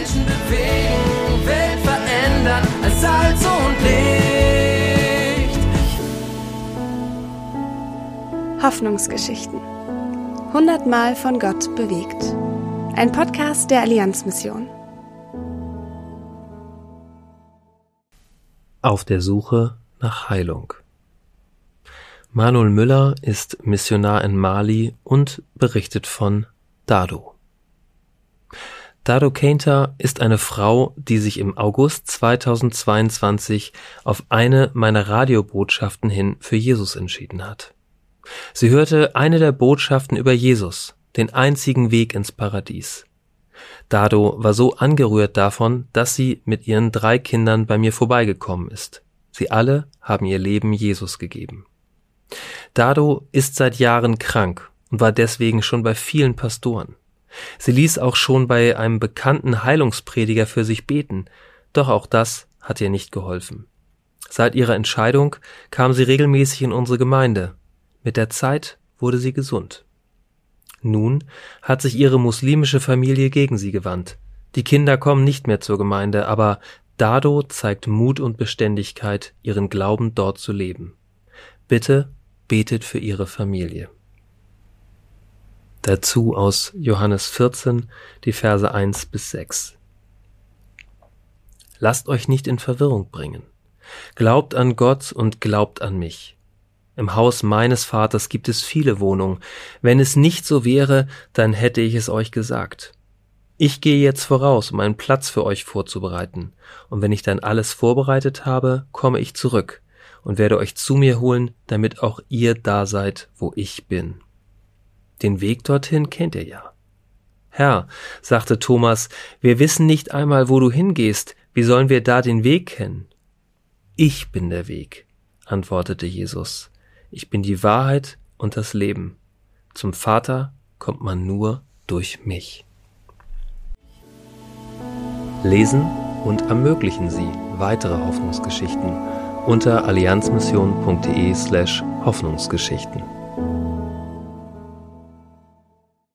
Menschen bewegen, Welt verändern als Salz und Licht. Hoffnungsgeschichten. Hundertmal von Gott bewegt. Ein Podcast der Allianzmission. Auf der Suche nach Heilung. Manuel Müller ist Missionar in Mali und berichtet von Dado. Dado Kainter ist eine Frau, die sich im August 2022 auf eine meiner Radiobotschaften hin für Jesus entschieden hat. Sie hörte eine der Botschaften über Jesus, den einzigen Weg ins Paradies. Dado war so angerührt davon, dass sie mit ihren drei Kindern bei mir vorbeigekommen ist. Sie alle haben ihr Leben Jesus gegeben. Dado ist seit Jahren krank und war deswegen schon bei vielen Pastoren. Sie ließ auch schon bei einem bekannten Heilungsprediger für sich beten, doch auch das hat ihr nicht geholfen. Seit ihrer Entscheidung kam sie regelmäßig in unsere Gemeinde. Mit der Zeit wurde sie gesund. Nun hat sich ihre muslimische Familie gegen sie gewandt. Die Kinder kommen nicht mehr zur Gemeinde, aber Dado zeigt Mut und Beständigkeit, ihren Glauben dort zu leben. Bitte betet für ihre Familie. Dazu aus Johannes 14, die Verse 1 bis 6. Lasst euch nicht in Verwirrung bringen. Glaubt an Gott und glaubt an mich. Im Haus meines Vaters gibt es viele Wohnungen. Wenn es nicht so wäre, dann hätte ich es euch gesagt. Ich gehe jetzt voraus, um einen Platz für euch vorzubereiten. Und wenn ich dann alles vorbereitet habe, komme ich zurück und werde euch zu mir holen, damit auch ihr da seid, wo ich bin. Den Weg dorthin kennt ihr ja. Herr, sagte Thomas, wir wissen nicht einmal, wo du hingehst, wie sollen wir da den Weg kennen? Ich bin der Weg, antwortete Jesus. Ich bin die Wahrheit und das Leben. Zum Vater kommt man nur durch mich. Lesen und ermöglichen Sie weitere Hoffnungsgeschichten unter allianzmission.de slash Hoffnungsgeschichten.